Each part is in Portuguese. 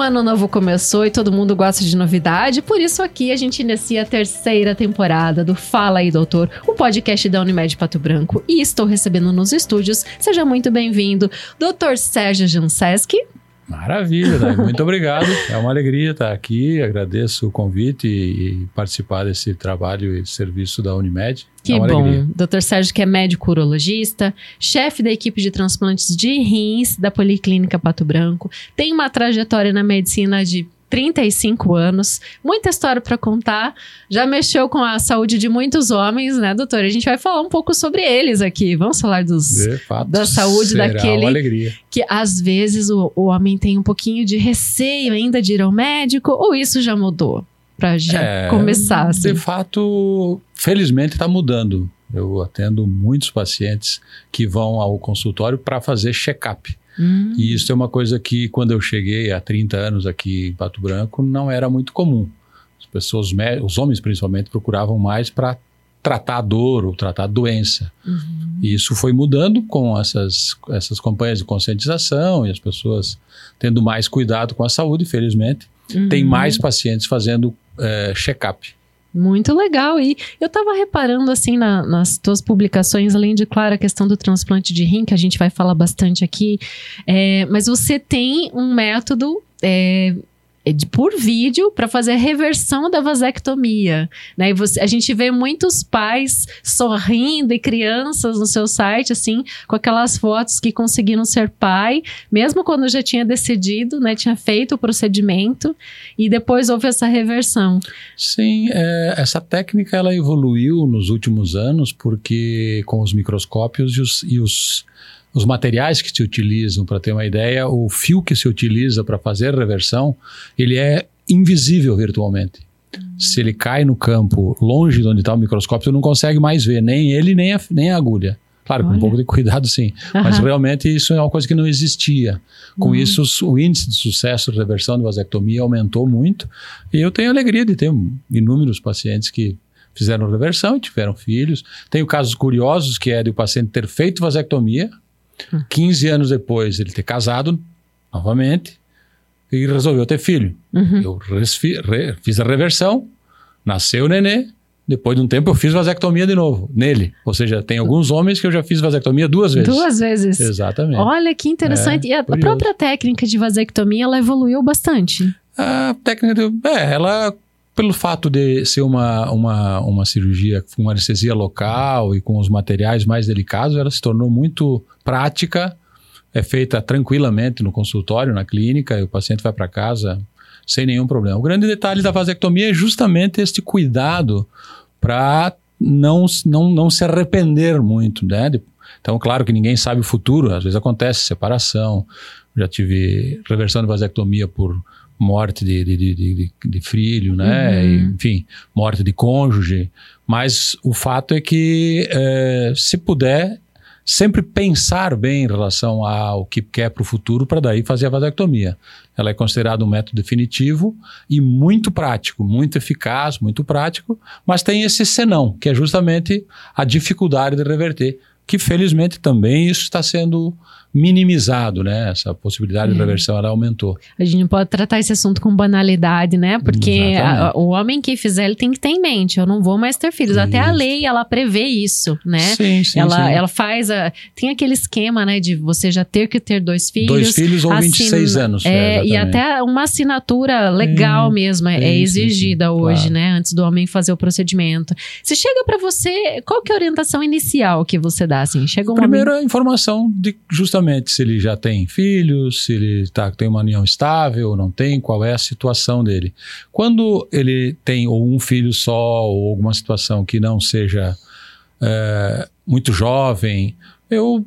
Ano novo começou e todo mundo gosta de novidade, por isso aqui a gente inicia a terceira temporada do Fala aí Doutor, o podcast da Unimed Pato Branco. E estou recebendo nos estúdios, seja muito bem-vindo, Dr. Sérgio Janseski. Maravilha, Dai. muito obrigado. É uma alegria estar aqui. Agradeço o convite e, participar desse trabalho e serviço da Unimed. Que é bom. Alegria. Dr. Sérgio, que é médico urologista, chefe da equipe de transplantes de rins da Policlínica Pato Branco, tem uma trajetória na medicina de 35 anos, muita história para contar. Já mexeu com a saúde de muitos homens, né, doutor? A gente vai falar um pouco sobre eles aqui. Vamos falar dos, da saúde será daquele Uma alegria. que às vezes o, o homem tem um pouquinho de receio ainda de ir ao médico, ou isso já mudou? Para já É, começar, assim. De fato, felizmente está mudando. Eu atendo muitos pacientes que vão ao consultório para fazer check-up. Hum, E isso é uma coisa que, quando eu cheguei há 30 anos aqui em Pato Branco, não era muito comum. As pessoas, os homens principalmente, procuravam mais para tratar a dor ou tratar a doença. uhum. E isso foi mudando com essas, essas campanhas de conscientização e as pessoas tendo mais cuidado com a saúde, felizmente. Tem Uhum. mais pacientes fazendo eh, check-up. Muito legal. E eu tava reparando, assim, na- nas tuas publicações, além de, claro, a questão do transplante de rim, que a gente vai falar bastante aqui, é, mas você tem um método. é de- por vídeo para fazer a reversão da vasectomia, né? E você, a gente vê muitos pais sorrindo e crianças no seu site assim, com aquelas fotos que conseguiram ser pai, mesmo quando já tinha decidido, né, tinha feito o procedimento e depois houve essa reversão. Sim, é, essa técnica ela evoluiu nos últimos anos porque com os microscópios e os, e os, os materiais que se utilizam, para ter uma ideia, o fio que se utiliza para fazer reversão, ele é invisível virtualmente. Se ele cai no campo longe de onde está o microscópio, você não consegue mais ver nem ele nem a, nem a agulha. Claro, com Olha. um pouco de cuidado sim, mas realmente isso é uma coisa que não existia. Com Uhum. isso, o índice de sucesso de reversão de vasectomia aumentou muito. E eu tenho alegria de ter inúmeros pacientes que fizeram reversão e tiveram filhos. Tenho casos curiosos que é de o paciente ter feito vasectomia, Hum. 15 anos depois ele ter casado novamente e resolveu ter filho. Uhum. Eu resfi- re- fiz a reversão, nasceu o nenê, depois de um tempo eu fiz vasectomia de novo, nele. Ou seja, tem alguns homens que eu já fiz vasectomia duas vezes. Duas vezes. Exatamente. Olha que interessante. É, e a, curioso. própria técnica de vasectomia, ela evoluiu bastante. A técnica, de, é, ela, pelo fato de ser uma, uma, uma cirurgia com anestesia local e com os materiais mais delicados, ela se tornou muito prática, é feita tranquilamente no consultório, na clínica, e o paciente vai para casa sem nenhum problema. O grande detalhe da vasectomia é justamente este cuidado para não, não, não se arrepender muito, né? Então, claro que ninguém sabe o futuro, às vezes acontece separação, já tive reversão de vasectomia por morte de, de, de, de, filho, né? Uhum. Enfim, morte de cônjuge. Mas o fato é que, eh, se puder, sempre pensar bem em relação ao que quer para o futuro, para daí fazer a vasectomia. Ela é considerada um método definitivo e muito prático, muito eficaz, muito prático, mas tem esse senão, que é justamente a dificuldade de reverter, que felizmente também isso está sendo minimizado, né? Essa possibilidade de É. reversão ela aumentou. A gente não pode tratar esse assunto com banalidade, né? Porque a- o homem que fizer, ele tem que ter em mente, eu não vou mais ter filhos. Até a Isso. lei, ela prevê isso, né? Sim, sim, ela, sim. ela faz a. Tem aquele esquema, né, de você já ter que ter dois filhos. Dois filhos ou assina- 26 anos. É, e exatamente. até uma assinatura legal Sim, mesmo é, é exigida hoje, claro. né? Antes do homem fazer o procedimento. Se chega pra você, qual que é a orientação inicial que você dá? Assim, chega um Primeiro, a informação de justamente se ele já tem filhos, se ele tá, tem uma união estável ou não tem, qual é a situação dele. Quando ele tem ou um filho só ou alguma situação que não seja é, muito jovem, eu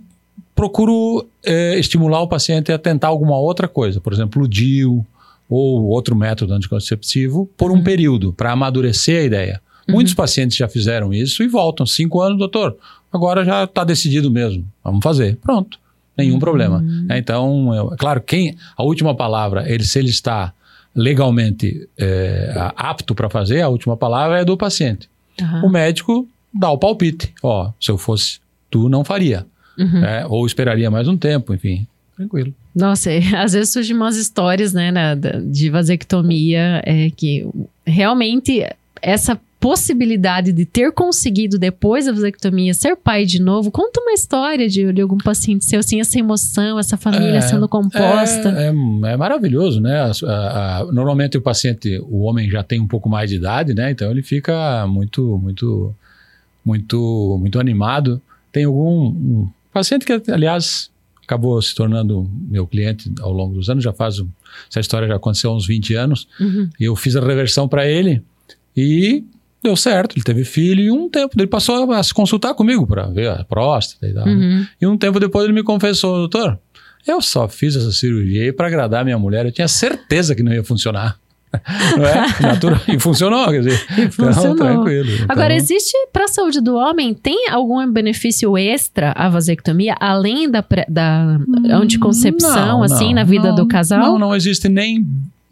procuro é, estimular o paciente a tentar alguma outra coisa, por exemplo, o DIU ou outro método anticonceptivo por um Uhum. período, para amadurecer a ideia. Uhum. Muitos pacientes já fizeram isso e voltam. Cinco anos, doutor, agora já está decidido mesmo. Vamos fazer. Pronto. Nenhum Uhum. problema. É, Então, eu- claro, quem a última palavra, ele, se ele está legalmente é, apto para fazer, a última palavra é do paciente. Aham. O médico dá o palpite. Ó, se eu fosse tu, não faria. Uhum. né? Ou esperaria mais um tempo, enfim. tranquilo. Nossa, é, às vezes surgem umas histórias, né, na- de vasectomia, é, que realmente essa possibilidade de ter conseguido depois da vasectomia ser pai de novo, conta uma história de, de algum paciente seu, assim, essa emoção, essa família É, sendo composta. É, é- é maravilhoso, né? A- a- a- normalmente o paciente, o homem já tem um pouco mais de idade, né? Então ele fica muito, muito, muito, muito animado. Tem algum um paciente que, aliás, acabou se tornando meu cliente ao longo dos anos. Já faz um- essa história já aconteceu há uns 20 anos. Uhum. E eu fiz a reversão para ele e deu certo. Ele teve filho e um tempo ele passou a se consultar comigo para ver a próstata e tal. né? Uhum. E um tempo depois ele me confessou, doutor, eu só fiz essa cirurgia para agradar minha mulher. Eu tinha certeza que não ia funcionar. Não é? Natural. E funcionou, quer dizer. E funcionou. Então, tranquilo. Agora, Então, existe para a saúde do homem, tem algum benefício extra a vasectomia, além da, da anticoncepção, não, assim, não, na vida não, do casal? Não, não existe nem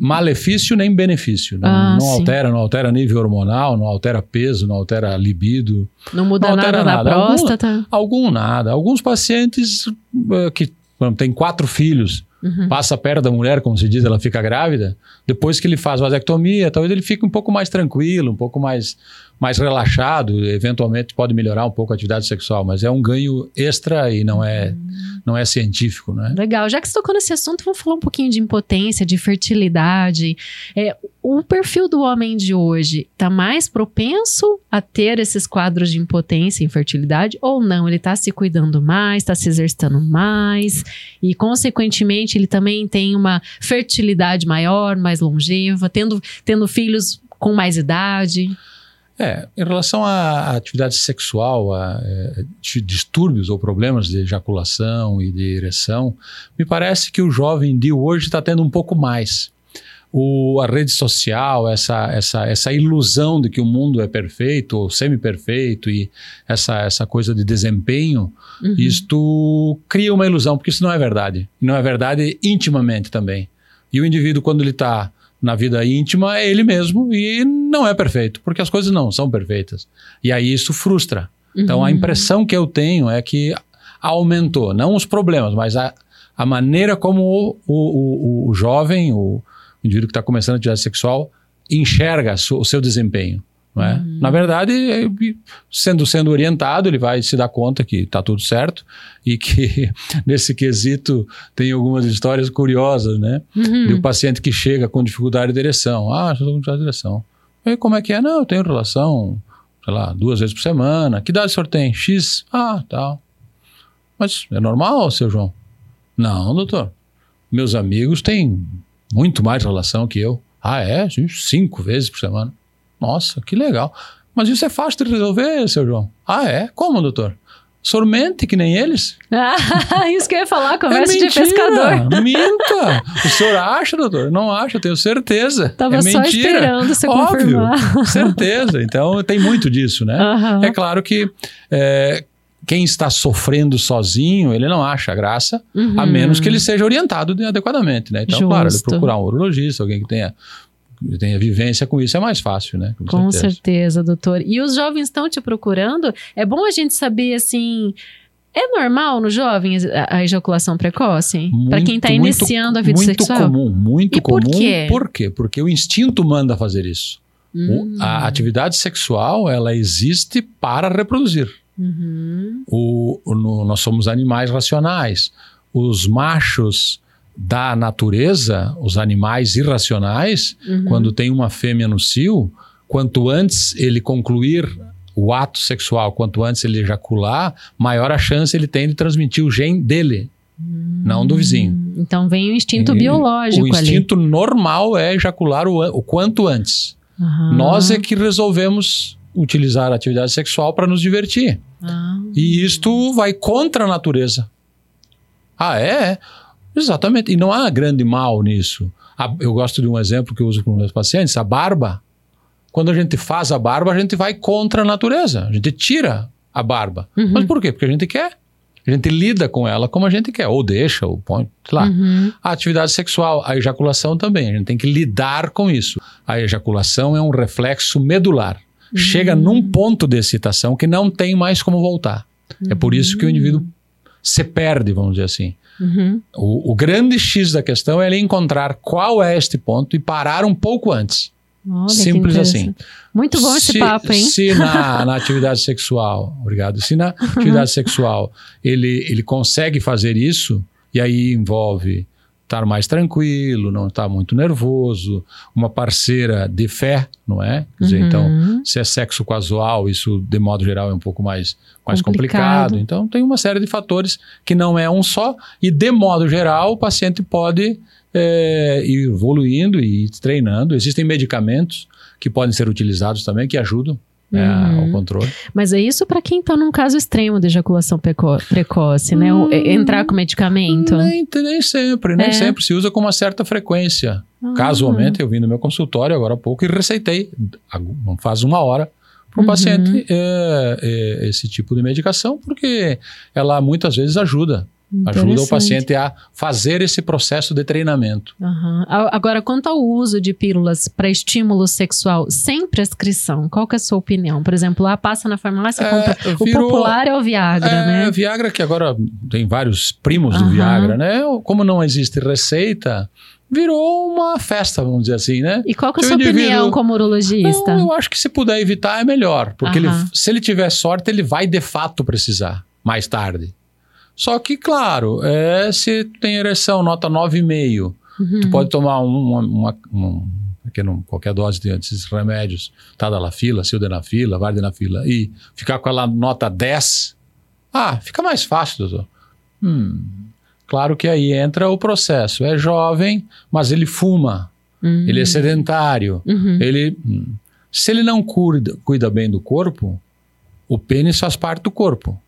malefício nem benefício. Não, Ah, não altera, não altera nível hormonal, não altera peso, não altera libido. Não muda Não nada na nada. Algum- próstata? Algum nada. Alguns pacientes eh, que têm quatro filhos, Uhum. passa perto da mulher, como se diz, ela fica grávida. Depois que ele faz vasectomia, talvez ele fique um pouco mais tranquilo, um pouco mais, mais relaxado. Eventualmente pode melhorar um pouco a atividade sexual, mas é um ganho extra e não é, não é científico, né? Legal. Já que você tocou nesse assunto, vamos falar um pouquinho de impotência, de fertilidade. É, o perfil do homem de hoje está mais propenso a ter esses quadros de impotência e infertilidade ou não? Ele está se cuidando mais, está se exercitando mais e, consequentemente, ele também tem uma fertilidade maior, mais longeva, tendo, tendo filhos com mais idade. É, em relação à atividade sexual, a é, di- distúrbios ou problemas de ejaculação e de ereção, me parece que o jovem de hoje está tendo um pouco mais. O, a rede social, essa, essa, essa ilusão de que o mundo é perfeito ou semi-perfeito e essa, essa coisa de desempenho, Uhum. isto cria uma ilusão, porque isso não é verdade. E não é verdade intimamente também. E o indivíduo, quando ele está na vida íntima, é ele mesmo e não é perfeito, porque as coisas não são perfeitas. E aí isso frustra. Então a Uhum. impressão que eu tenho é que aumentou, não os problemas, mas a, a maneira como o, o, o, o jovem, o indivíduo que está começando a atividade sexual, enxerga o seu desempenho. É? Uhum. Na verdade, é, sendo, sendo orientado, ele vai se dar conta que está tudo certo e que nesse quesito tem algumas histórias curiosas, né? Uhum. De um paciente que chega com dificuldade de ereção. Ah, estou com dificuldade de ereção. E como é que é? Não, eu tenho relação, sei lá, duas vezes por semana. Que idade o senhor tem? X. Ah, tal. Mas é normal, seu João? Não, doutor. Meus amigos têm muito mais relação que eu. Ah, é? Cinco vezes por semana. Nossa, que legal. Mas isso é fácil de resolver, seu João. Ah, é? Como, doutor? O senhor mente que nem eles? Ah, isso que eu ia falar, conversa é de pescador. Minta! O senhor acha, doutor? Não acha, eu tenho certeza. Tava é só mentira. esperando você Óbvio, confirmar. certeza. Então tem muito disso, né? Aham. É claro que é, quem está sofrendo sozinho, ele não acha graça, Uhum. a menos que ele seja orientado de- adequadamente, né? Então, claro, ele Justo. procurar um urologista, alguém que tenha, que tenha vivência com isso, é mais fácil, né? Com certeza. certeza, doutor. E os jovens estão te procurando? É bom a gente saber, assim... É normal no jovem a, a ejaculação precoce? Para quem está Muito, iniciando a vida muito sexual? comum, muito E por comum. quê? Por quê? Porque o instinto manda fazer isso. O- Hum. a atividade sexual, ela existe para reproduzir. Uhum. O, o- no- nós somos animais racionais. Os machos da natureza, os animais irracionais, Uhum. quando tem uma fêmea no cio, quanto antes ele concluir o ato sexual, quanto antes ele ejacular, maior a chance ele tem de transmitir o gene dele, não do vizinho. Hum, Então vem o instinto E biológico O instinto normal é ejacular o, o quanto antes. ali. Aham. Nós é que resolvemos utilizar a atividade sexual para nos divertir. Ah. E isto vai contra a natureza. Ah, é? Exatamente. E não há grande mal nisso. Eu gosto de um exemplo que eu uso com meus pacientes: a barba. Quando a gente faz a barba, a gente vai contra a natureza. A gente tira a barba. Uhum. Mas por quê? Porque a gente quer. A gente lida com ela como a gente quer. Ou deixa, ou põe, sei lá. Uhum. A atividade sexual, a ejaculação também. A gente tem que lidar com isso. A ejaculação é um reflexo medular. Chega num ponto de excitação que não tem mais como voltar. É por isso que o indivíduo se perde, vamos dizer assim. Uhum. O, o grande X da questão é ele encontrar qual é este ponto e parar um pouco antes. Olha, Simples assim. Muito bom esse se, papo, hein? Se na, na atividade sexual, obrigado. Se na atividade sexual ele, ele consegue fazer isso, e aí envolve estar mais tranquilo, não estar muito nervoso, uma parceira de fé, não é? Quer dizer, então, Uhum. se é sexo casual, isso de modo geral é um pouco mais, mais Complicado. complicado. Então, tem uma série de fatores que não é um só, e de modo geral, o paciente pode é, ir evoluindo e treinando. Existem medicamentos que podem ser utilizados também que ajudam né, Uhum. ao controle. Mas é isso para quem tá num caso extremo de ejaculação preco- precoce, né? Hum. entrar com medicamento. Nem, nem sempre, nem É. sempre se usa com uma certa frequência. Ah. Casualmente, eu vim no meu consultório agora há pouco e receitei, faz uma hora, para o Uhum. paciente é, é, esse tipo de medicação, porque ela muitas vezes ajuda. Ajuda o paciente a fazer esse processo de treinamento. A- Agora, quanto ao uso de pílulas para estímulo sexual sem prescrição, qual que é a sua opinião? Por exemplo, lá passa na farmácia, É, compra. O virou- popular é o Viagra, É, né? Viagra, que agora tem vários primos do Aham. Viagra, né? Como não existe receita, virou uma festa, vamos dizer assim, né? E qual que é a sua o indivíduo- opinião como urologista? Não, eu acho que se puder evitar é melhor, porque ele- Aham. se ele tiver sorte, ele vai de fato precisar mais tarde. Só que, claro, é, se tu tem ereção nota 9,5, Uhum. tu pode tomar um, uma, uma, um- pequeno- qualquer dose de- desses remédios, tadalafila, sildenafila, vardenafila, e ficar com ela nota 10, ah, fica mais fácil, doutor. Hum, claro que aí entra o processo. É jovem, mas ele fuma, Uhum. ele é sedentário, Uhum. ele, hum, se ele não cuida, cuida bem do corpo, o pênis faz parte do corpo.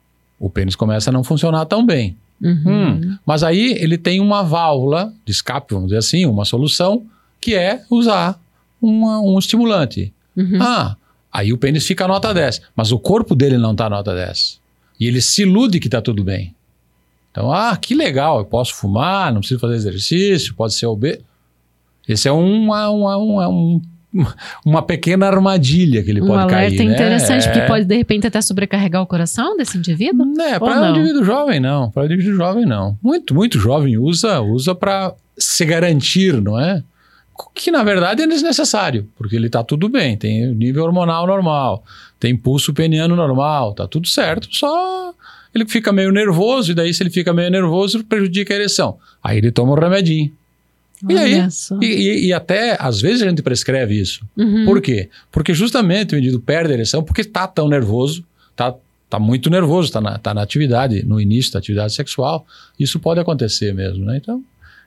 O pênis começa a não funcionar tão bem. Uhum. Hum, mas aí ele tem uma válvula de escape, vamos dizer assim, uma solução, que é usar uma- um estimulante. Uhum. Ah, aí o pênis fica nota 10, mas o corpo dele não está nota 10. E ele se ilude que está tudo bem. Então, ah, que legal, eu posso fumar, não preciso fazer exercício, pode ser obeso. Esse é uma, uma, uma, um- uma pequena armadilha que ele um pode alerta cair. né? interessante, É. porque pode de repente até sobrecarregar o coração desse indivíduo. É, Ou para não? indivíduo jovem não, para indivíduo jovem não. Muito, muito jovem usa, usa para se garantir, não é? Que na verdade é desnecessário, porque ele está tudo bem, tem nível hormonal normal, tem pulso peniano normal, tá tudo certo, só ele fica meio nervoso e daí se ele fica meio nervoso prejudica a ereção. Aí ele toma um remedinho. E aí? Olha. E, e- e até às vezes a gente prescreve isso. Uhum. Por quê? Porque justamente o indivíduo perde a ereção porque está tão nervoso, está tá muito nervoso, está na, tá na atividade, no início da atividade sexual. Isso pode acontecer mesmo, né? Então,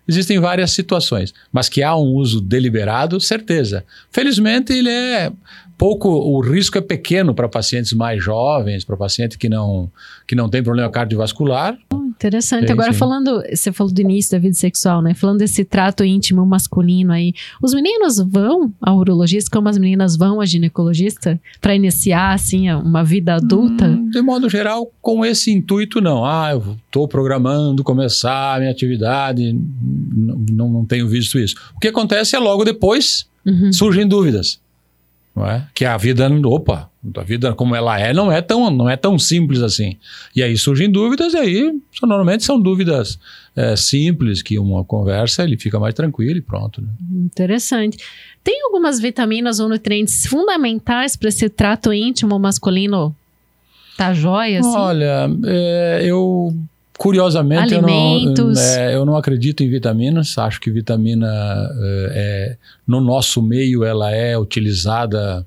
existem várias situações. Mas que há um uso deliberado, certeza. Felizmente, ele é pouco, o risco é pequeno para pacientes mais jovens, para paciente que não, que não tem problema cardiovascular. Interessante. Agora, falando, você falou do início da vida sexual, né? Falando desse trato íntimo masculino aí, os meninos vão ao urologista como as meninas vão ao ginecologista para iniciar, assim, uma vida adulta? Hum, De modo geral, com esse intuito, não. Ah, eu estou programando começar a minha atividade, não, não tenho visto isso. O que acontece é logo depois Uhum. surgem dúvidas. Não é? Que a vida, opa, a vida como ela é não é tão, não é tão simples assim. E aí surgem dúvidas, e aí normalmente são dúvidas é, simples, que uma conversa ele fica mais tranquilo e pronto. né? Interessante. Tem algumas vitaminas ou nutrientes fundamentais para esse trato íntimo masculino tá jóia, assim? Olha, é, eu curiosamente eu não, é, eu não acredito em vitaminas. Acho que vitamina é, é, no nosso meio ela é utilizada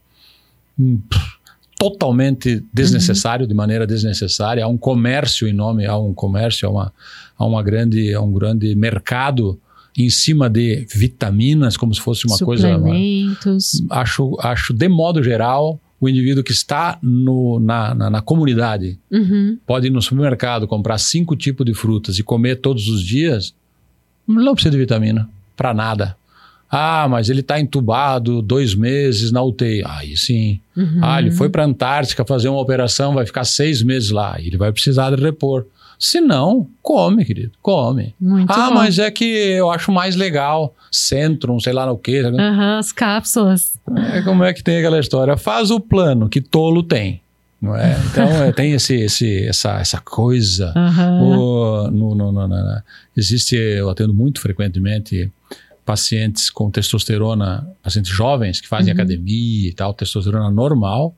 hum, pff, totalmente desnecessário, de maneira desnecessária. Há um comércio em nome, há um comércio, há uma, há uma grande, há um grande mercado em cima de vitaminas, como se fosse uma coisa Suplementos. acho, acho de modo geral, o indivíduo que está no, na, na, na comunidade Uhum. pode ir no supermercado comprar cinco tipos de frutas e comer todos os dias, não precisa de vitamina, para nada. Ah, mas ele está entubado dois meses na UTI. Aí sim. Uhum. Ah, ele foi para a Antártica fazer uma operação, vai ficar seis meses lá. Ele vai precisar de repor. Se não, come, querido, come. Muito ah, bom. mas é que eu acho mais legal. Centrum, sei lá no quê. Aham, as cápsulas. É como é que tem aquela história? Faz o plano que tolo tem. Não é? Então tem esse, esse, essa, essa coisa. Aham. O- no- no- no- existe, eu atendo muito frequentemente pacientes com testosterona, pacientes jovens que fazem Uhum. academia e tal, testosterona normal,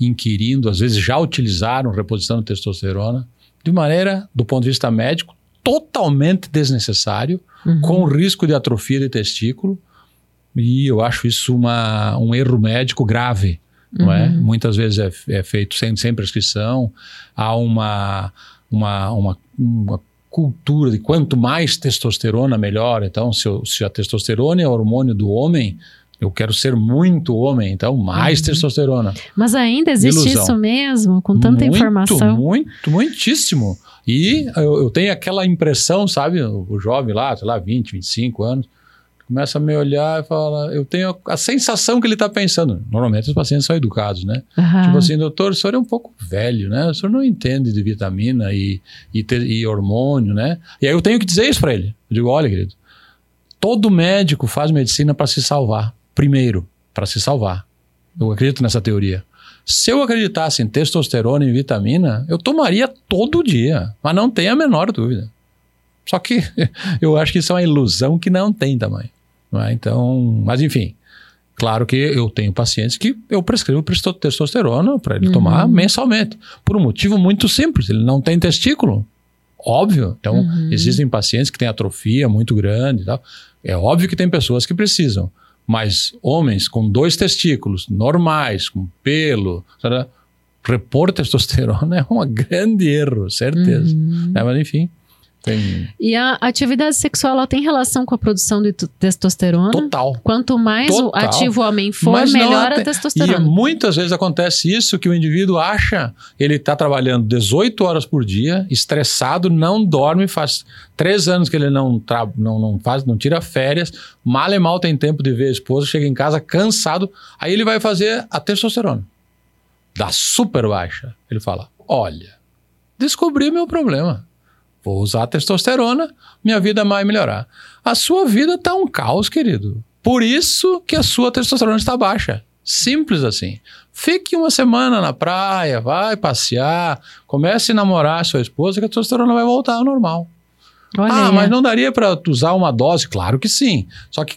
inquirindo, às vezes já utilizaram reposição de testosterona, de maneira, do ponto de vista médico, totalmente desnecessário, Uhum. com risco de atrofia de testículo. E eu acho isso uma, um erro médico grave. Não é? Uhum. Muitas vezes é, é feito sem, sem prescrição. Há uma, uma, uma, uma cultura de quanto mais testosterona, melhor. Então, se, eu- se a testosterona é o hormônio do homem, eu quero ser muito homem, então mais Uhum. testosterona. Mas ainda existe Ilusão. isso mesmo, com tanta muito, informação. Muito, muitíssimo. E eu, eu tenho aquela impressão, sabe, o, o jovem lá, sei lá, 20, 25 anos, começa a me olhar e fala, eu tenho a sensação que ele está pensando. Normalmente os pacientes são educados, né? Aham. Tipo assim, doutor, o senhor é um pouco velho, né? O senhor não entende de vitamina e, e, te- e hormônio, né? E aí eu tenho que dizer isso para ele. Eu digo, olha, querido, todo médico faz medicina para se salvar. Primeiro, para se salvar. Eu acredito nessa teoria. Se eu acreditasse em testosterona e vitamina, eu tomaria todo dia, mas não tem a menor dúvida. Só que eu acho que isso é uma ilusão que não tem tamanho. É? Então, mas enfim, claro que eu tenho pacientes que eu prescrevo testosterona para ele Uhum. tomar mensalmente, por um motivo muito simples, ele não tem testículo. Óbvio. Então, Uhum. existem pacientes que têm atrofia muito grande e tal. É óbvio que tem pessoas que precisam. Mas homens com dois testículos normais, com pelo, sabe? repor testosterona é um grande erro, certeza. Uhum. É, mas enfim, tem E a atividade sexual ela tem relação com a produção de testosterona? total. Quanto mais Total. ativo o homem for, Mas melhor a até- E testosterona. muitas vezes acontece isso que o indivíduo acha, ele está trabalhando 18 horas por dia, estressado, não dorme, faz três anos que ele não, não, não faz, não tira férias, mal e mal tem tempo de ver a esposa, chega em casa cansado, aí ele vai fazer a testosterona. Dá super baixa. Ele fala: olha, descobri meu problema. Vou usar testosterona, minha vida vai melhorar. A sua vida está um caos, querido. Por isso que a sua testosterona está baixa. Simples assim. Fique uma semana na praia, vai passear, comece a namorar a sua esposa, que a testosterona vai voltar ao normal. Olha ah, aí. mas não daria para usar uma dose? Claro que sim. Só que.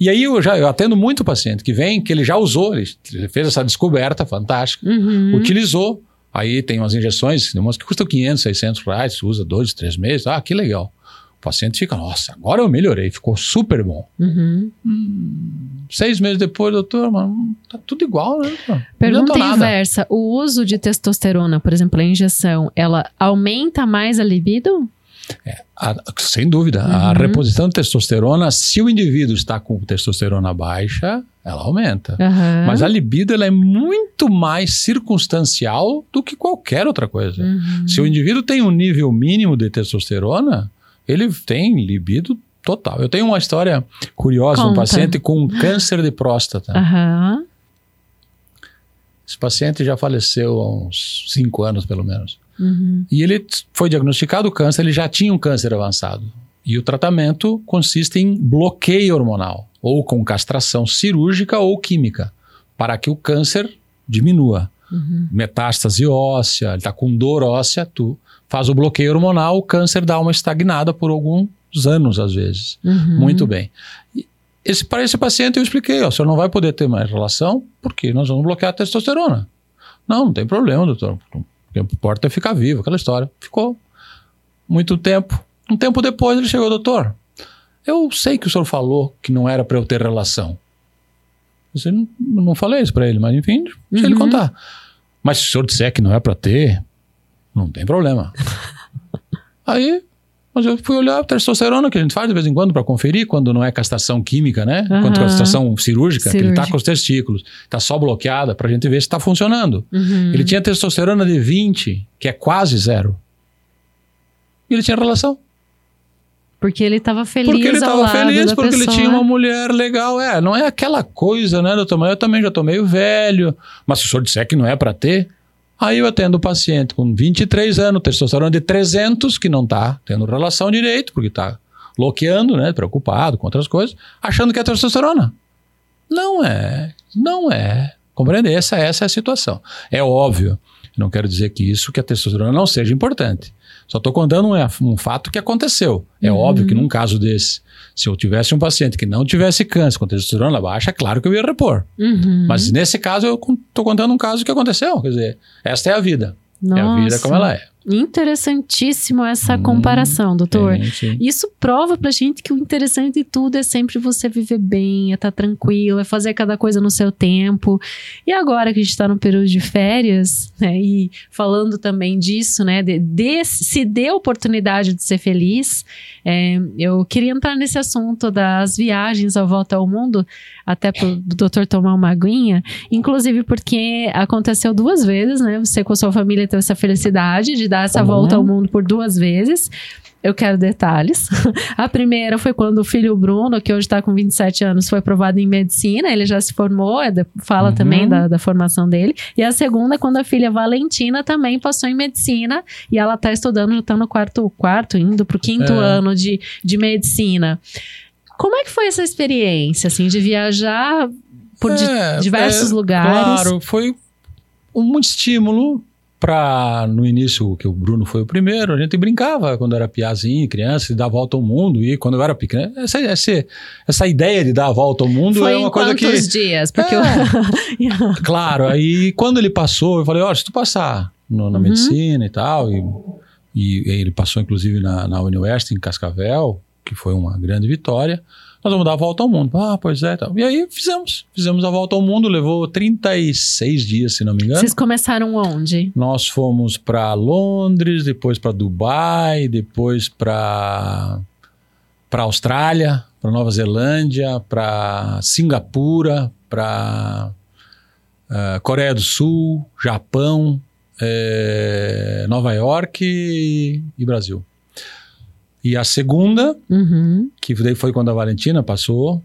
E aí eu já eu atendo muito paciente que vem, que ele já usou, ele ele fez essa descoberta fantástica Uhum. utilizou. Aí tem umas injeções, umas que custam 500, 600 reais, usa dois, três meses. Ah, que legal. O paciente fica, nossa, agora eu melhorei, ficou super bom. Uhum. Seis meses depois, doutor, mano, tá tudo igual, né? Pergunta inversa: o uso de testosterona, por exemplo, a injeção, ela aumenta mais a libido? A- sem dúvida. A Uhum. reposição de testosterona, se o indivíduo está com testosterona baixa, ela aumenta. Aham. Mas a libido ela é muito mais circunstancial do que qualquer outra coisa. Uhum. Se o indivíduo tem um nível mínimo de testosterona, ele tem libido total. Eu tenho uma história curiosa de um Conta. paciente com câncer de próstata. Aham. Esse paciente já faleceu há uns cinco anos, pelo menos. Uhum. E ele foi diagnosticado câncer, ele já tinha um câncer avançado. E o tratamento consiste em bloqueio hormonal, ou com castração cirúrgica ou química, para que o câncer diminua. Uhum. metástase óssea, ele está com dor óssea, tu faz o bloqueio hormonal, o câncer dá uma estagnada por alguns anos, às vezes. Uhum. Muito bem. Esse, para esse paciente eu expliquei, ó, o senhor não vai poder ter mais relação porque nós vamos bloquear a testosterona. Não, não tem problema, doutor. O que importa é ficar vivo, aquela história. Ficou muito tempo. Um tempo depois ele chegou, doutor, eu sei que o senhor falou que não era para eu ter relação. Eu não, não falei isso para ele, mas enfim, deixa ele Uhum. contar. Mas se o senhor disser que não é para ter, não tem problema. Aí, mas eu fui olhar a testosterona que a gente faz de vez em quando para conferir quando não é castração química, né? Quando é castração cirúrgica, que ele tá Cirúrgica. com os testículos, tá só bloqueada para a gente ver se está funcionando. Uhum. Ele tinha testosterona de 20, que é quase zero. E ele tinha relação. Porque ele estava feliz Porque ele estava feliz, porque ele pessoa. tinha uma mulher legal. É, não é aquela coisa, né, doutor? Mas eu também já tô meio velho. Mas se o senhor disser que não é para ter, aí eu atendo o paciente com 23 anos, testosterona de 300, que não tá tendo relação direito, porque tá bloqueando, né, preocupado com outras coisas, achando que é testosterona. Não é, não é. Compreende? Essa, essa é a situação. É óbvio Não quero dizer que isso, que a testosterona não seja importante. Só estou contando um, um, fato que aconteceu. É uhum. óbvio que num caso desse, se eu tivesse um paciente que não tivesse câncer com testosterona baixa, é claro que eu ia repor. Uhum. Mas nesse caso, eu estou contando um caso que aconteceu. Quer dizer, esta é a vida. Nossa. É a vida como ela é. Interessantíssimo essa hum, comparação, doutor. Isso prova pra gente que o interessante de tudo é sempre você viver bem, é estar tá tranquilo, é fazer cada coisa no seu tempo. E agora que a gente está no período de férias, né, e falando também disso, né, de, de se dê a oportunidade de ser feliz, é, eu queria entrar nesse assunto das viagens à volta ao mundo, até para o doutor tomar uma aguinha, inclusive porque aconteceu duas vezes, né? Você com a sua família teve essa felicidade de dar essa uhum. volta ao mundo por duas vezes. Eu quero detalhes. A primeira foi quando o filho Bruno, que hoje está com 27 anos, foi aprovado em medicina, ele já se formou, é fala uhum. também da, da, formação dele. E a segunda, quando a filha Valentina também passou em medicina e ela está estudando, já está no quarto, quarto, indo para o quinto é. ano de, de medicina. Como é que foi essa experiência, assim, de viajar por é, diversos é, lugares? Claro, foi um estímulo para no início que o Bruno foi o primeiro, a gente brincava quando era piazinho, criança, de dar a volta ao mundo e quando eu era pequeno, essa, essa, essa ideia de dar a volta ao mundo foi é uma coisa que quantos dias? Porque é, eu... claro, aí quando ele passou, eu falei, olha, se tu passar no, na uhum. medicina e tal, e, e, ele passou inclusive na, na University em Cascavel, que foi uma grande vitória nós vamos dar a volta ao mundo. Ah, pois é. Tal. E aí fizemos. Fizemos a volta ao mundo, levou 36 dias, se não me engano. Vocês começaram onde? Nós fomos para Londres, depois para Dubai, depois para para Austrália, para Nova Zelândia, para Singapura, para uh, eh, Coreia do Sul, Japão, eh, Nova York e, e Brasil. E a segunda, uhum. que foi quando a Valentina passou,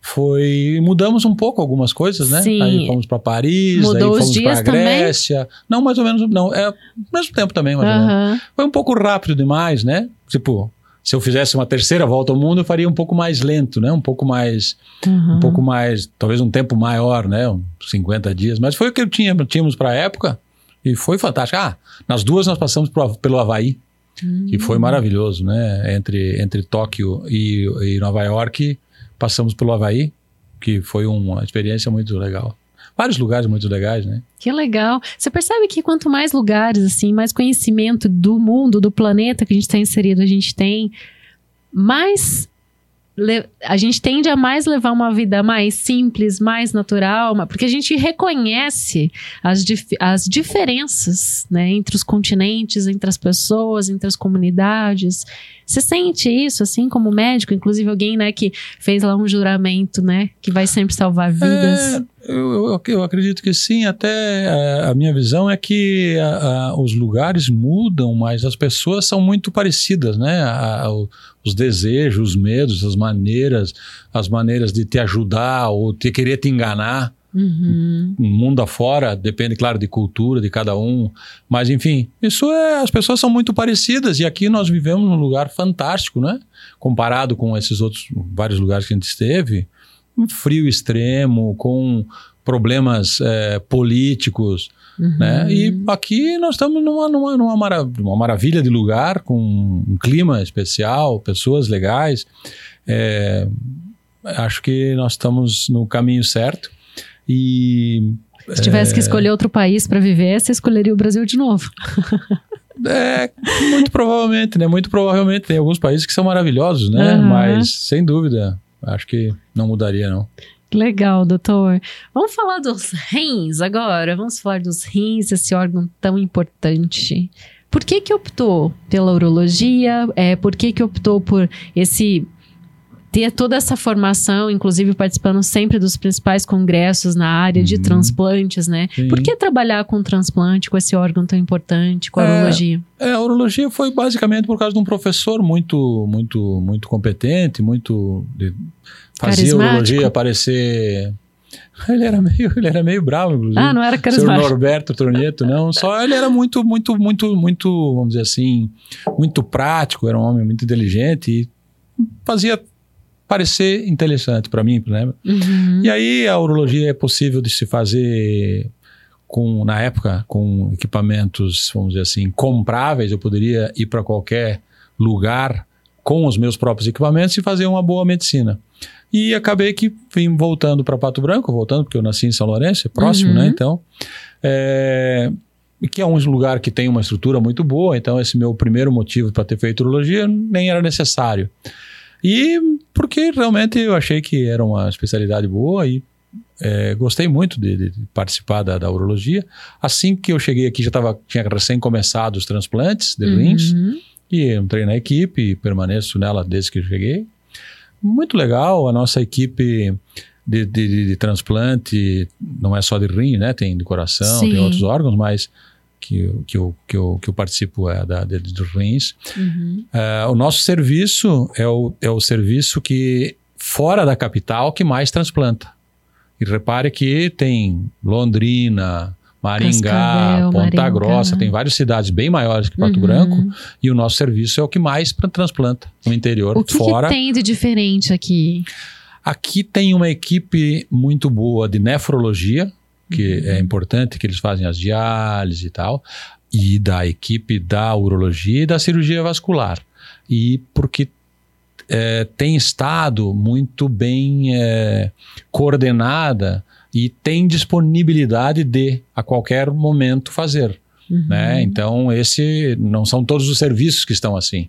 foi mudamos um pouco algumas coisas, né? Sim. Aí fomos para Paris, Mudou aí fomos para Grécia. Também? Não, mais ou menos, não, é mesmo tempo também, mais uhum. ou menos. Foi um pouco rápido demais, né? Tipo, se eu fizesse uma terceira volta ao mundo, eu faria um pouco mais lento, né? Um pouco mais, uhum. um pouco mais, talvez um tempo maior, né? Uns 50 dias, mas foi o que eu tinha, tínhamos para a época e foi fantástico. Ah, nas duas nós passamos pro, pelo Havaí que foi maravilhoso, né? Entre, entre Tóquio e, e Nova York, passamos pelo Havaí, que foi uma experiência muito legal. Vários lugares muito legais, né? Que legal. Você percebe que quanto mais lugares, assim, mais conhecimento do mundo, do planeta que a gente está inserido, a gente tem, mais a gente tende a mais levar uma vida mais simples, mais natural, porque a gente reconhece as, dif as diferenças né, entre os continentes, entre as pessoas, entre as comunidades. Você sente isso, assim, como médico? Inclusive alguém, né, que fez lá um juramento, né, que vai sempre salvar vidas. É, eu, eu, eu, acredito que sim. Até a, a minha visão é que a, a, os lugares mudam, mas as pessoas são muito parecidas, né? os desejos, os medos, as maneiras, as maneiras de te ajudar ou de querer te enganar. Uhum. Mundo afora, depende, claro, de cultura de cada um. Mas, enfim, isso é. As pessoas são muito parecidas e aqui nós vivemos num lugar fantástico, né? Comparado com esses outros vários lugares que a gente esteve. Um frio extremo, com problemas é, políticos. Uhum. Né? E aqui nós estamos numa, numa, numa, mara, numa maravilha de lugar, com um clima especial, pessoas legais. É, acho que nós estamos no caminho certo. E se tivesse é... que escolher outro país para viver, você escolheria o Brasil de novo. é, muito provavelmente, né? Muito provavelmente. Tem alguns países que são maravilhosos, né? Uhum. Mas, sem dúvida, acho que não mudaria, não. Legal, doutor. Vamos falar dos rins agora? Vamos falar dos rins, esse órgão tão importante. Por que que optou pela urologia? É, por que que optou por esse ter toda essa formação, inclusive participando sempre dos principais congressos na área uhum. de transplantes, né? Sim. Por que trabalhar com transplante, com esse órgão tão importante, com a é, urologia? É, a urologia foi basicamente por causa de um professor muito, muito, muito competente, muito de, fazia urologia parecer ele era meio, ele era meio bravo, inclusive. Ah, não era carismático. Seu Norberto Tronieto, não. Só ele era muito, muito, muito, muito, vamos dizer assim, muito prático, era um homem muito inteligente e fazia parecer interessante para mim, né? Uhum. E aí a urologia é possível de se fazer com, na época, com equipamentos, vamos dizer assim, compráveis, eu poderia ir para qualquer lugar com os meus próprios equipamentos e fazer uma boa medicina. E acabei que vim voltando para Pato Branco, voltando porque eu nasci em São Lourenço, é próximo, Uhum. né? Então, é, que é um lugar que tem uma estrutura muito boa, então esse meu primeiro motivo para ter feito urologia nem era necessário. E porque realmente eu achei que era uma especialidade boa e é, gostei muito de, de participar da, da urologia. Assim que eu cheguei aqui, já tava, tinha recém começado os transplantes de rins. Uhum. E entrei na equipe e permaneço nela desde que eu cheguei. Muito legal, a nossa equipe de, de- de- de transplante não é só de rim, né? Tem de coração, Sim. tem outros órgãos, mas que, eu- que, eu, que, eu, que eu participo é da, de, dos rins. Uhum. É, o nosso serviço é o, é o serviço que, fora da capital, que mais transplanta. E repare que tem Londrina, Maringá, Cascavel, Ponta Maringá. Grossa, tem várias cidades bem maiores que Pato Uhum. Branco, e o nosso serviço é o que mais transplanta no interior. O que, que fora. tem de diferente aqui? Aqui tem uma equipe muito boa de nefrologia, que Uhum. é importante, que eles fazem as diálises e tal, e da equipe da urologia e da cirurgia vascular. E porque é, tem estado muito bem é, coordenada e tem disponibilidade de, a qualquer momento, fazer Uhum. né? Então, esse não são todos os serviços que estão assim.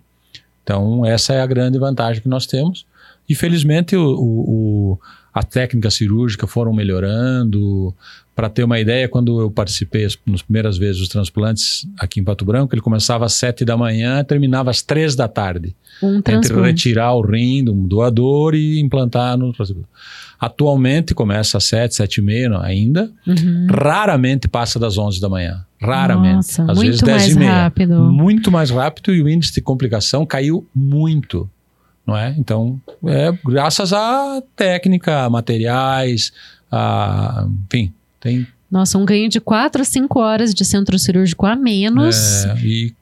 Então, essa é a grande vantagem que nós temos. E, felizmente, o, o- o- a técnica cirúrgica foram melhorando. Para ter uma ideia, quando eu participei as, nas primeiras vezes dos transplantes aqui em Pato Branco, ele começava às sete da manhã e terminava às três da tarde Um entre transplante. retirar o rim do doador e implantar no. Atualmente começa às sete, sete e meia ainda. Uhum. Raramente passa das 11 da manhã. Raramente. Nossa, Às vezes 10 mais e meia. rápido. Muito mais rápido e o índice de complicação caiu muito. Não é? Então, é graças à técnica, a materiais, a, enfim, tem Nossa, um ganho de 4 a 5 horas de centro cirúrgico a menos. é, e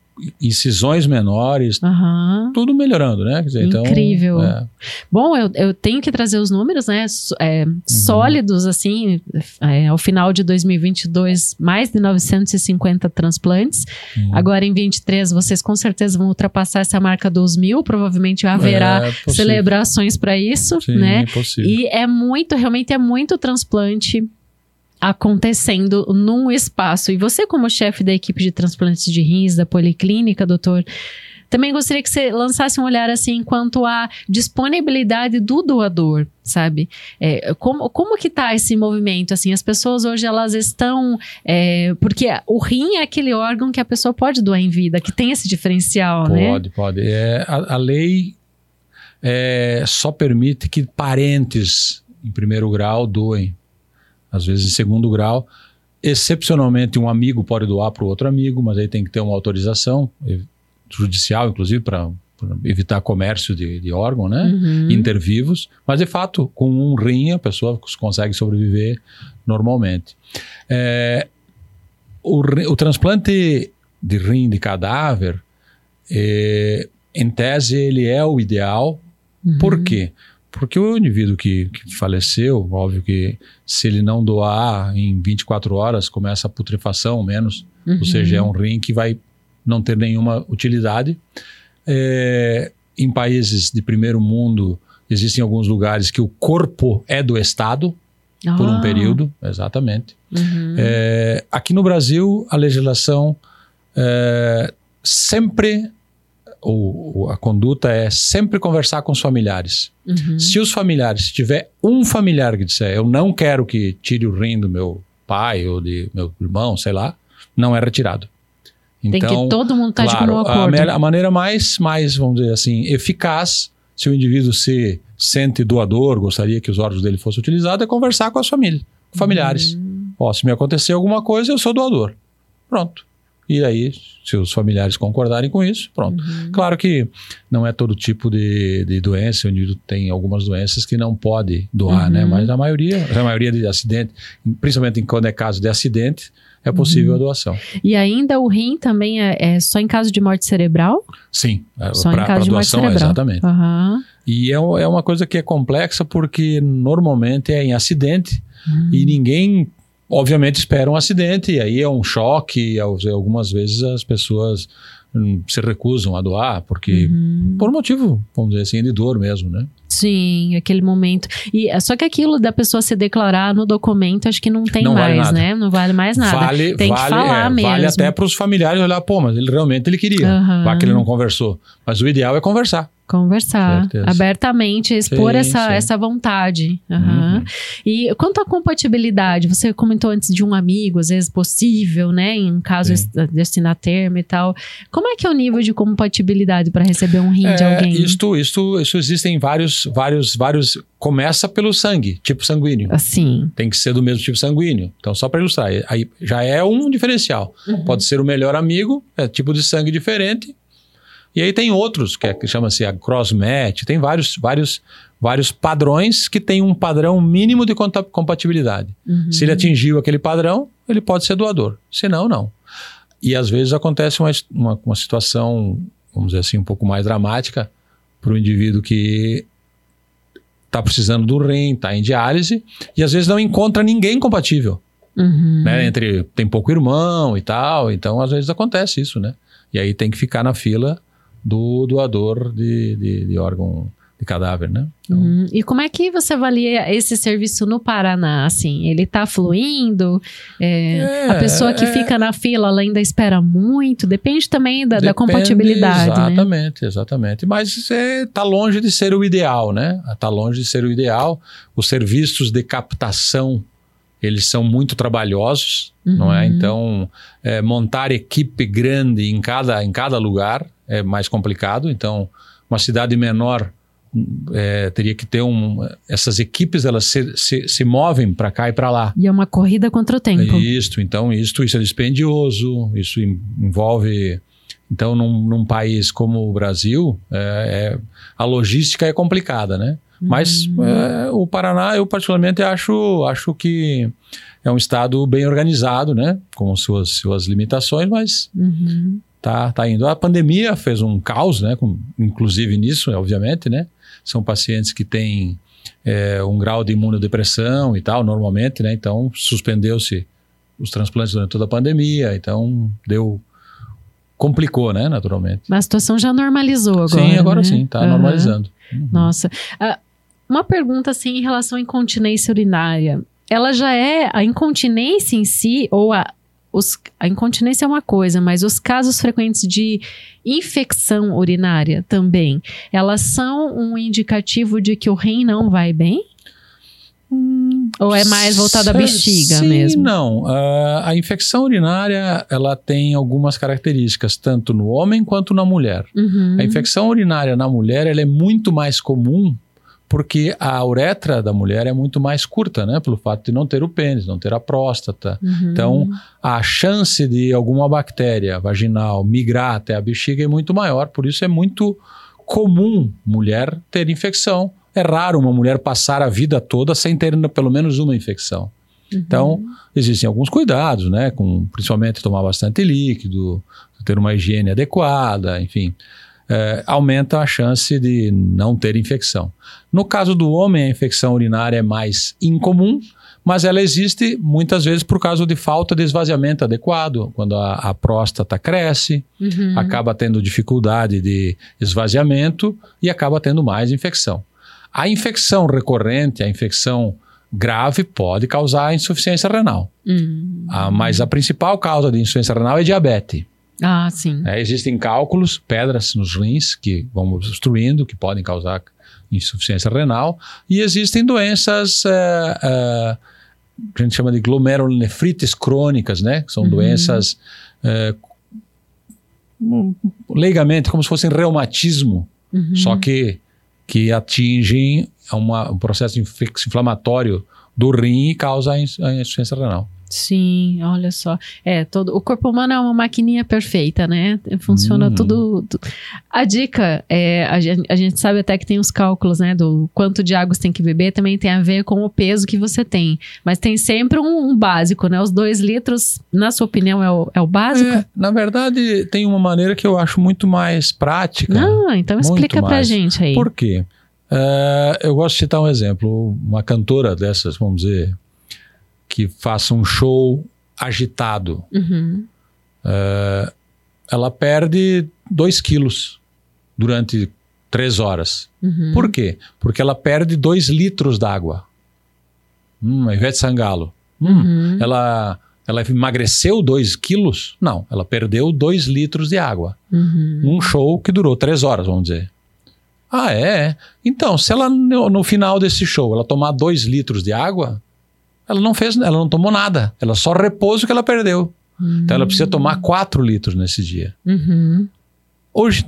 incisões menores, Aham. tudo melhorando, né? Dizer, então, Incrível. é, Bom, eu, eu tenho que trazer os números, né? é, Uhum. Sólidos, assim, é, ao final de 2022, mais de 950 transplantes. hum. Agora, em 23, vocês com certeza vão ultrapassar essa marca dos mil. Provavelmente haverá É celebrações para isso, Sim, né? é possível. E é muito, realmente é muito transplante acontecendo num espaço. E você, como chefe da equipe de transplantes de rins da Policlínica, doutor, também gostaria que você lançasse um olhar assim quanto à disponibilidade do doador, sabe? É, como, como que tá esse movimento? Assim, as pessoas hoje elas estão. é, porque o rim é aquele órgão que a pessoa pode doar em vida, que tem esse diferencial, né? Pode, pode. É, a, a lei é, só permite que parentes em primeiro grau doem. Às vezes em segundo grau. Excepcionalmente, um amigo pode doar para o outro amigo, mas aí tem que ter uma autorização eh, judicial, inclusive, para evitar comércio de, de órgão, né? Uhum. intervivos, mas de fato, com um rim a pessoa consegue sobreviver normalmente. É, o, o transplante de rim de cadáver, é, em tese, ele é o ideal. Uhum. Por quê? Porque o indivíduo que, que faleceu, óbvio que se ele não doar em 24 horas, começa a putrefação menos, Uhum. ou seja, é um rim que vai não ter nenhuma utilidade. É, em países de primeiro mundo, existem alguns lugares que o corpo é do Estado por um Ah. período, exatamente. Uhum. É, aqui no Brasil, a legislação é, sempre, ou a conduta é sempre conversar com os familiares. Uhum. Se os familiares, se tiver um familiar que disser eu não quero que tire o rim do meu pai ou de meu irmão, sei lá, não é retirado. Tem que todo mundo estar de Claro, comum a, acordo. me- a maneira mais, mais, vamos dizer assim, eficaz, se o indivíduo se sente doador, gostaria que os órgãos dele fossem utilizados, é conversar com as famílias, familiares. Uhum. Ó, se me acontecer alguma coisa, eu sou doador. Pronto. E aí, se os familiares concordarem com isso, pronto. Uhum. Claro que não é todo tipo de, de doença, o indivíduo tem algumas doenças que não pode doar, Uhum. né? Mas a maioria, a maioria de acidente, principalmente quando é caso de acidente, é possível Uhum. a doação. E ainda o rim também é, é só em caso de morte cerebral? Sim, Só em para caso de morte doação, cerebral. exatamente. Aham. E é, é uma coisa que é complexa porque normalmente é em acidente Uhum. e ninguém obviamente esperam um acidente, e aí é um choque, e algumas vezes as pessoas hum, se recusam a doar, porque Uhum. por motivo, vamos dizer assim, de dor mesmo, né? Sim, aquele momento. E é só que aquilo da pessoa se declarar no documento, acho que não tem Não vale mais, nada. né? Não vale mais nada. Vale, Tem que vale, falar é, mesmo. Vale até para os familiares olhar, pô, mas ele realmente ele queria, Aham. já que ele não conversou. Mas o ideal é conversar. Conversar Certeza. abertamente, expor Sim, essa, sim. essa vontade. Aham. Uhum. E quanto à compatibilidade, você comentou antes de um amigo, às vezes possível, né? Em caso de destinar termo e tal. Como é que é o nível de compatibilidade para receber um rim de É, alguém? isto, isto, isso existem vários, vários, vários. Começa pelo sangue, tipo sanguíneo. Assim. Tem que ser do mesmo tipo sanguíneo. Então, só para ilustrar, aí já é um diferencial. Pode ser o melhor amigo, é tipo de sangue diferente. E aí tem outros, que, é, que chama-se a cross-match, tem vários, vários, vários padrões que tem um padrão mínimo de compatibilidade. Uhum. Se ele atingiu aquele padrão, ele pode ser doador. Se não, não. E às vezes acontece uma, uma, uma situação, vamos dizer assim, um pouco mais dramática para o indivíduo que está precisando do rim, está em diálise, e às vezes não encontra ninguém compatível. Uhum. Né? Entre, tem pouco irmão e tal, então às vezes acontece isso, né? E aí tem que ficar na fila do doador de, de, de órgão de cadáver, né? Então, Uhum. E como é que você avalia esse serviço no Paraná? Assim, ele tá fluindo? É, É, a pessoa que é. fica na fila, ela ainda espera muito? Depende também da, da Depende, compatibilidade, né? Exatamente, exatamente. Mas está longe de ser o ideal, né? Está longe de ser o ideal. Os serviços de captação, eles são muito trabalhosos, não é? Uhum. Então, é, montar equipe grande em cada, em cada lugar é mais complicado. Então, uma cidade menor é, teria que ter um... Essas equipes, elas se, se, se movem para cá e para lá. E é uma corrida contra o tempo. Isto, então, isto, isso é dispendioso, isso envolve. Então, num, num país como o Brasil, é, é- a logística é complicada, né? Mas Uhum. é, o Paraná, eu particularmente acho, acho que é um estado bem organizado, né? Com suas, suas limitações, mas Uhum. Tá, tá indo. A pandemia fez um caos, né? Com, inclusive nisso, obviamente, né? São pacientes que têm é, um grau de imunodepressão e tal, normalmente, né? Então, suspendeu-se os transplantes durante toda a pandemia, então deu... complicou, né? Naturalmente. Mas a situação já normalizou agora. sim, agora né? sim, tá Aham. normalizando. Uhum. Nossa. Ah, uma pergunta assim em relação à incontinência urinária. Ela já é a incontinência em si, ou a, os, a incontinência é uma coisa, mas os casos frequentes de infecção urinária também, elas são um indicativo de que o rim não vai bem? Ou é mais voltado à bexiga sim, mesmo? não. Ah, a infecção urinária, ela tem algumas características, tanto no homem quanto na mulher. Uhum. A infecção urinária na mulher ela é muito mais comum porque a uretra da mulher é muito mais curta, né? Pelo fato de não ter o pênis, não ter a próstata. Uhum. Então, a chance de alguma bactéria vaginal migrar até a bexiga é muito maior. Por isso é muito comum mulher ter infecção. É raro uma mulher passar a vida toda sem ter pelo menos uma infecção. Uhum. Então, existem alguns cuidados, né? Com, principalmente tomar bastante líquido, ter uma higiene adequada, enfim. É, aumenta a chance de não ter infecção. No caso do homem, a infecção urinária é mais incomum, mas ela existe muitas vezes por causa de falta de esvaziamento adequado. Quando a, a próstata cresce, Uhum. acaba tendo dificuldade de esvaziamento e acaba tendo mais infecção. A infecção recorrente, a infecção grave, pode causar insuficiência renal. Uhum. Ah, mas a principal causa de insuficiência renal é diabetes. Ah, sim. É, existem cálculos, pedras nos rins que vão obstruindo, que podem causar insuficiência renal, e existem doenças, eh, eh, que a gente chama de glomerulonefrites crônicas, né? Que são Uhum. doenças, eh, hum, leigamente, como se fossem reumatismo, Uhum. só que, que atingem uma- um processo inflamatório do rim e causa a insuficiência renal. Sim, olha só. É, todo, o corpo humano é uma maquininha perfeita, né? Funciona Hum. tudo, tu- A dica, é, a, gente, a gente sabe até que tem os cálculos, né? Do quanto de água você tem que beber, também tem a ver com o peso que você tem. Mas tem sempre um, um básico, né? Os dois litros, na sua opinião, é o, é o básico? É, na verdade, tem uma maneira que eu acho muito mais prática. Não, então explica pra mais. gente aí. Por quê? Eh, eu gosto de citar um exemplo. Uma cantora dessas, vamos dizer, que faça um show agitado, Uhum. eh, ela perde 2 quilos durante 3 horas. Uhum. Por quê? Porque ela perde 2 litros d'água. Hum, a Ivete Sangalo. Hum, Uhum. ela, ela emagreceu 2 quilos? Não, ela perdeu 2 litros de água. Uhum. Num show que durou 3 horas, vamos dizer. Ah, é? Então, se ela no, no final desse show ela tomar 2 litros de água, ela não fez, ela não tomou nada. Ela só repôs o que ela perdeu. Então ela precisa tomar 4 litros nesse dia. Uhum. Hoje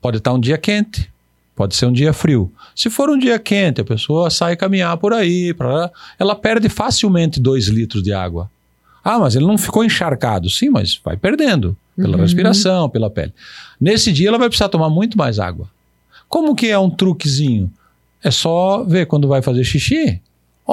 pode estar um dia quente, pode ser um dia frio. Se for um dia quente, a pessoa sai caminhar por aí, pra ela perde facilmente 2 litros de água. Ah, mas ele não ficou encharcado. Sim, mas vai perdendo pela Uhum. respiração, pela pele. Nesse dia ela vai precisar tomar muito mais água. Como que é um truquezinho? É só ver quando vai fazer xixi.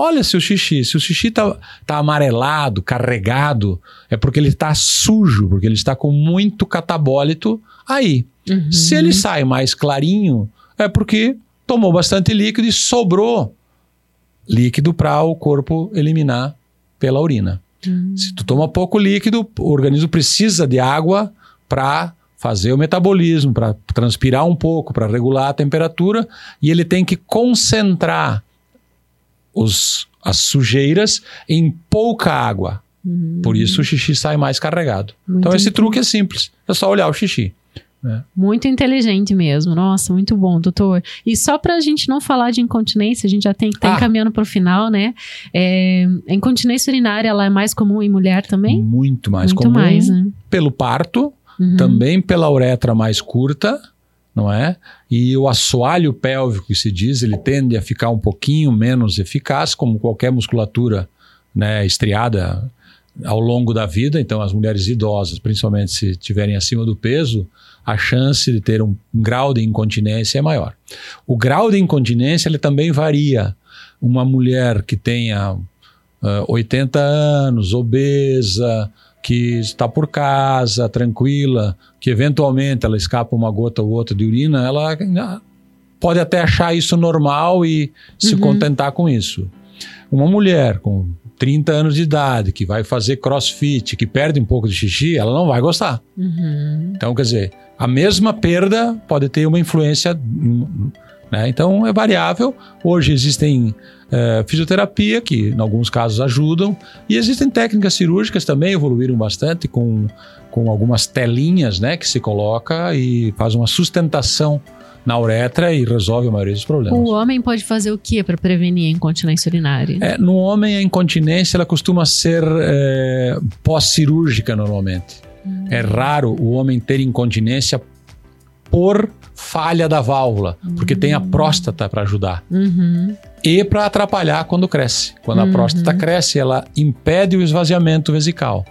Olha se o xixi, se o xixi tá, tá amarelado, carregado, é porque ele está sujo, porque ele está com muito catabólito aí. Uhum. Se ele sai mais clarinho, é porque tomou bastante líquido e sobrou líquido para o corpo eliminar pela urina. Uhum. Se tu toma pouco líquido, o organismo precisa de água para fazer o metabolismo, para transpirar um pouco, para regular a temperatura, e ele tem que concentrar os, as sujeiras em pouca água. Uhum. Por isso o xixi sai mais carregado. Muito então esse truque é simples, é só olhar o xixi. Muito inteligente mesmo. Nossa, muito bom, doutor. E só pra gente não falar de incontinência, a gente já tem que estar Ah. encaminhando pro final, né? É, a incontinência urinária, ela é mais comum em mulher também? Muito mais muito comum mais, né? pelo parto, Uhum. também pela uretra mais curta, não é? E o assoalho pélvico que se diz, ele tende a ficar um pouquinho menos eficaz, como qualquer musculatura, né, estriada ao longo da vida. Então, as mulheres idosas, principalmente se estiverem acima do peso, a chance de ter um, grau de incontinência é maior. O grau de incontinência ele também varia. Uma mulher que tenha ah, 80 anos, obesa, que está por casa, tranquila, que eventualmente ela escapa uma gota ou outra de urina, ela ah, pode até achar isso normal e se Uhum. contentar com isso. Uma mulher com 30 anos de idade, que vai fazer crossfit, que perde um pouco de xixi, ela não vai gostar. Uhum. Então, quer dizer, a mesma perda pode ter uma influência. Hum, Né? Então, é variável. Hoje existem eh, fisioterapia, que em alguns casos ajudam, e existem técnicas cirúrgicas também, evoluíram bastante, com, com algumas telinhas né, que se coloca e faz uma sustentação na uretra e resolve a maioria dos problemas. O homem pode fazer o que para prevenir a incontinência urinária? É, no homem, a incontinência ela costuma ser é, pós-cirúrgica normalmente. É raro o homem ter incontinência por falha da válvula, porque tem a próstata para ajudar Uhum. e para atrapalhar quando cresce. Quando a Uhum. próstata cresce, ela impede o esvaziamento vesical.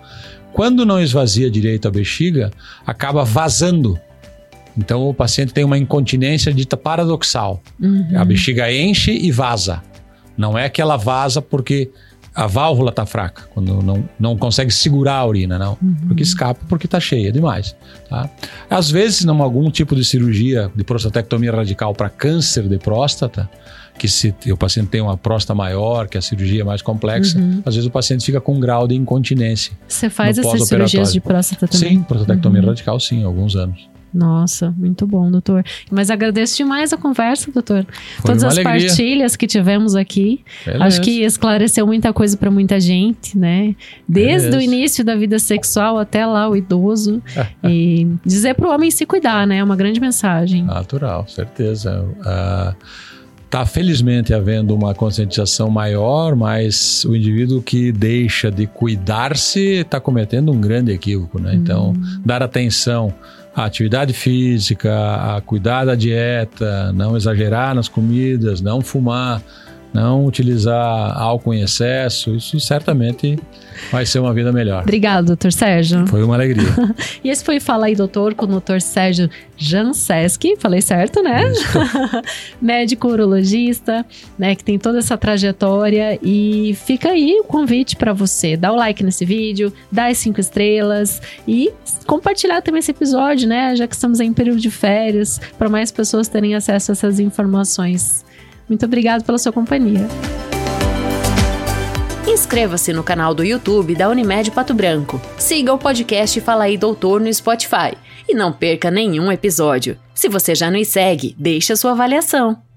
Quando não esvazia direito a bexiga, acaba vazando. Então o paciente tem uma incontinência dita paradoxal. Uhum. A bexiga enche e vaza. Não é que ela vaza porque a válvula está fraca, quando não, não consegue segurar a urina, não. Porque escapa porque está cheia demais. Tá? Às vezes, em algum tipo de cirurgia de prostatectomia radical para câncer de próstata, que se o paciente tem uma próstata maior, que a cirurgia é mais complexa, Uhum. às vezes o paciente fica com um grau de incontinência. Você faz essas cirurgias de próstata também? Sim, prostatectomia radical, sim, alguns anos. Nossa, muito bom, doutor. Mas agradeço demais a conversa, doutor. Foi Todas as alegria. partilhas que tivemos aqui. Beleza. Acho que esclareceu muita coisa para muita gente, né? Desde Beleza. o início da vida sexual até lá o idoso. e dizer para o homem se cuidar, né? É uma grande mensagem. Natural, certeza. Ah, Tá felizmente havendo uma conscientização maior, mas o indivíduo que deixa de cuidar-se está cometendo um grande equívoco, né? Então, dar atenção à atividade física, a cuidar da dieta, não exagerar nas comidas, não fumar, não utilizar álcool em excesso, isso certamente vai ser uma vida melhor. Obrigado, doutor Sérgio. Foi uma alegria. E esse foi Fala aí, doutor, com o doutor Sérgio Janseski, falei certo, né? Médico urologista, né, que tem toda essa trajetória e fica aí o convite para você, dá o like nesse vídeo, dá as cinco estrelas e compartilhar também esse episódio, né, já que estamos em período de férias, para mais pessoas terem acesso a essas informações. Muito obrigado pela sua companhia. Inscreva-se no canal do YouTube da Unimed Pato Branco. Siga o podcast Fala aí Doutor no Spotify e não perca nenhum episódio. Se você já nos segue, deixe a sua avaliação.